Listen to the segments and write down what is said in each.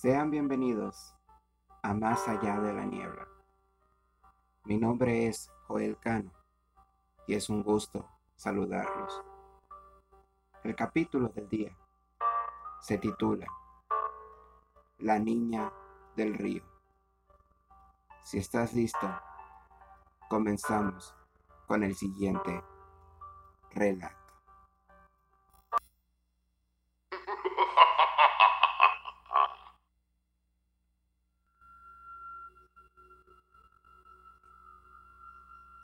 Sean bienvenidos a Más allá de la niebla. Mi nombre es Joel Cano y es un gusto saludarlos. El capítulo del día se titula La niña del río. Si estás listo, comenzamos con el siguiente relato.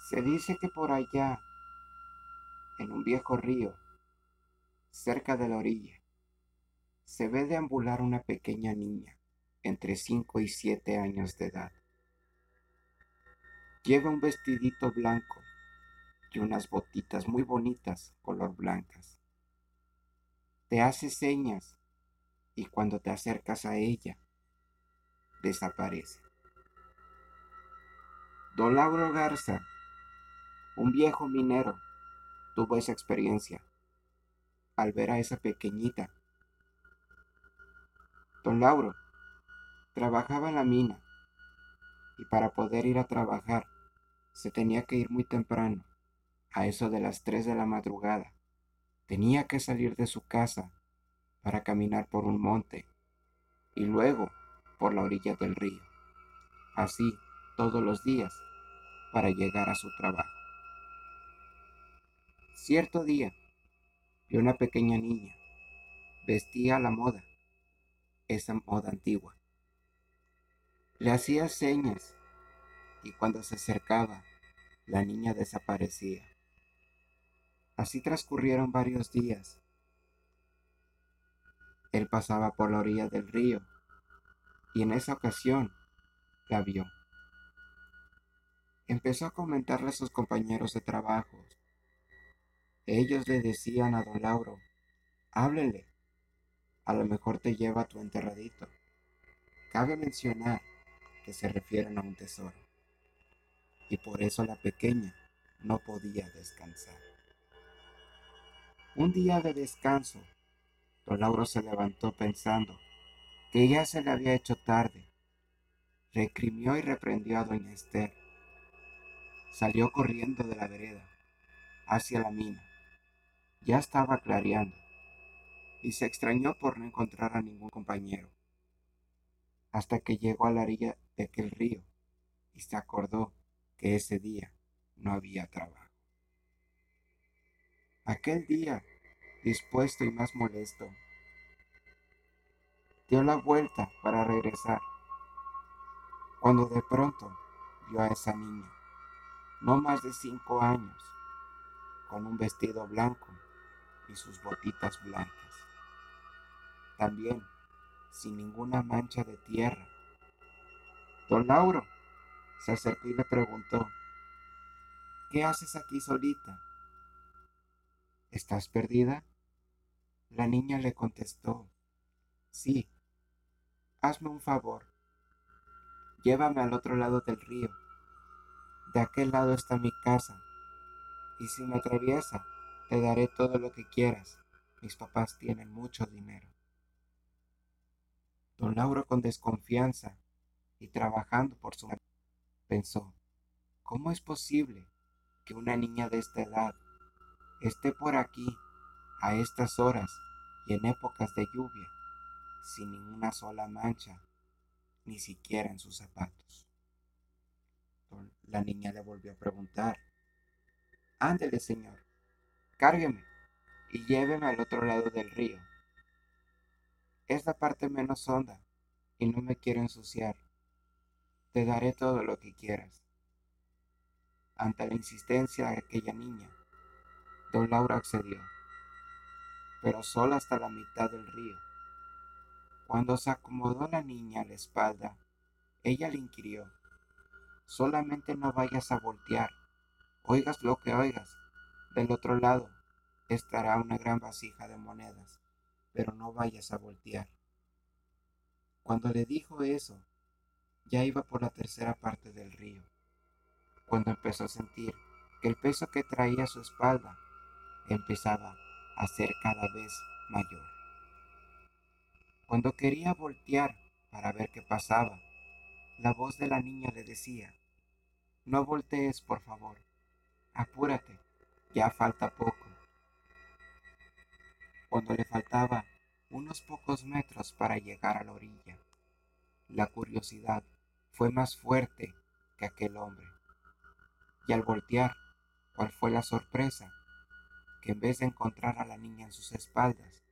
Se dice que por allá, en un viejo río, cerca de la orilla, se ve deambular una pequeña niña entre 5 y 7 años de edad. Lleva un vestidito blanco y unas botitas muy bonitas color blancas. Te hace señas y cuando te acercas a ella, desaparece. Don Lauro Garza un viejo minero tuvo esa experiencia al ver a esa pequeñita. Don Lauro trabajaba en la mina y para poder ir a trabajar se tenía que ir muy temprano, a eso de las 3 de la madrugada. Tenía que salir de su casa para caminar por un monte y luego por la orilla del río. Así todos los días para llegar a su trabajo. Cierto día, vi una pequeña niña. Vestía a la moda, esa moda antigua. Le hacía señas y cuando se acercaba, la niña desaparecía. Así transcurrieron varios días. Él pasaba por la orilla del río y en esa ocasión la vio. Empezó a comentarle a sus compañeros de trabajo ellos le decían a don Lauro, háblele, a lo mejor te lleva a tu enterradito. Cabe mencionar que se refieren a un tesoro, y por eso la pequeña no podía descansar. Un día de descanso, don Lauro se levantó pensando que ya se le había hecho tarde. Recrimió y reprendió a doña Esther. Salió corriendo de la vereda hacia la mina ya estaba clareando, y se extrañó por no encontrar a ningún compañero, hasta que llegó a la orilla de aquel río y se acordó que ese día no había trabajo. Aquel día, dispuesto y más molesto, dio la vuelta para regresar, cuando de pronto vio a esa niña, no más de cinco años, con un vestido blanco y sus botitas blancas. También sin ninguna mancha de tierra. Don Lauro se acercó y le preguntó, ¿qué haces aquí solita? ¿Estás perdida? La niña le contestó, sí, hazme un favor, llévame al otro lado del río. De aquel lado está mi casa, y si me atraviesa, te daré todo lo que quieras. Mis papás tienen mucho dinero. Don Lauro con desconfianza y trabajando por su pensó, ¿cómo es posible que una niña de esta edad esté por aquí a estas horas y en épocas de lluvia sin ninguna sola mancha, ni siquiera en sus zapatos? La niña le volvió a preguntar, Ándele, señor, Cárgueme y lléveme al otro lado del río. Es la parte menos honda y no me quiero ensuciar. Te daré todo lo que quieras. Ante la insistencia de aquella niña, don Laura accedió, pero solo hasta la mitad del río. Cuando se acomodó la niña a la espalda, ella le inquirió, solamente no vayas a voltear, oigas lo que oigas, del otro lado estará una gran vasija de monedas, pero no vayas a voltear. Cuando le dijo eso, ya iba por la tercera parte del río, cuando empezó a sentir que el peso que traía a su espalda empezaba a ser cada vez mayor. Cuando quería voltear para ver qué pasaba. La voz de la niña le decía, no voltees, por favor. Apúrate, ya falta poco. Cuando le faltaba unos pocos metros para llegar a la orilla, la curiosidad fue más fuerte que aquel hombre. Y al voltear, ¿cuál fue la sorpresa? Que en vez de encontrar a la niña en sus espaldas,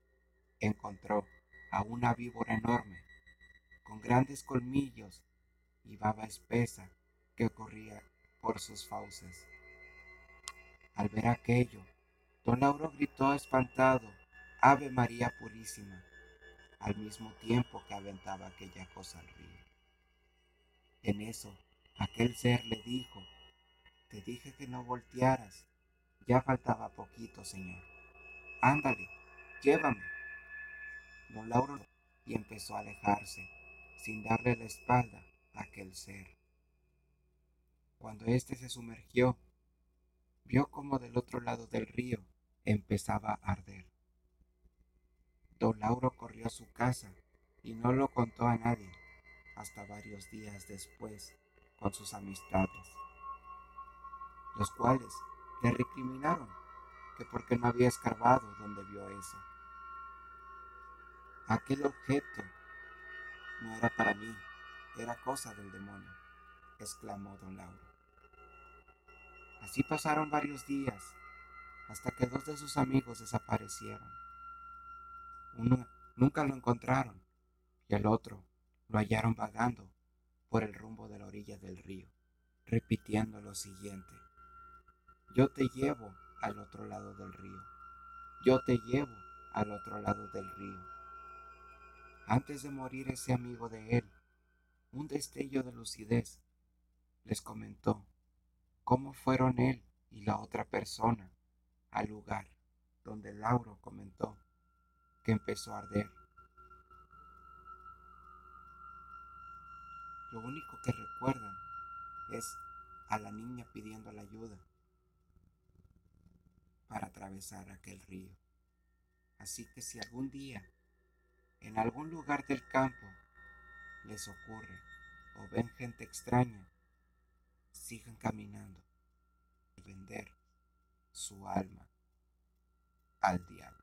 encontró a una víbora enorme, con grandes colmillos y baba espesa que corría por sus fauces. Al ver aquello, don Lauro gritó espantado, Ave María Purísima, al mismo tiempo que aventaba aquella cosa al río. En eso, aquel ser le dijo, te dije que no voltearas, ya faltaba poquito, señor. Ándale, llévame. Don Lauro y empezó a alejarse, sin darle la espalda a aquel ser. Cuando éste se sumergió, vio como del otro lado del río empezaba a arder. Don Lauro corrió a su casa y no lo contó a nadie hasta varios días después con sus amistades, los cuales le recriminaron que porque no había escarbado donde vio eso. Aquel objeto no era para mí, era cosa del demonio, exclamó don Lauro. Así pasaron varios días, hasta que dos de sus amigos desaparecieron. Uno nunca lo encontraron y el otro lo hallaron vagando por el rumbo de la orilla del río, repitiendo lo siguiente. Yo te llevo al otro lado del río. Yo te llevo al otro lado del río. Antes de morir ese amigo de él, un destello de lucidez, les comentó cómo fueron él y la otra persona al lugar donde Lauro comentó que empezó a arder. Lo único que recuerdan es a la niña pidiendo la ayuda para atravesar aquel río. Así que si algún día en algún lugar del campo les ocurre o ven gente extraña, sigan caminando y vender su alma al diablo.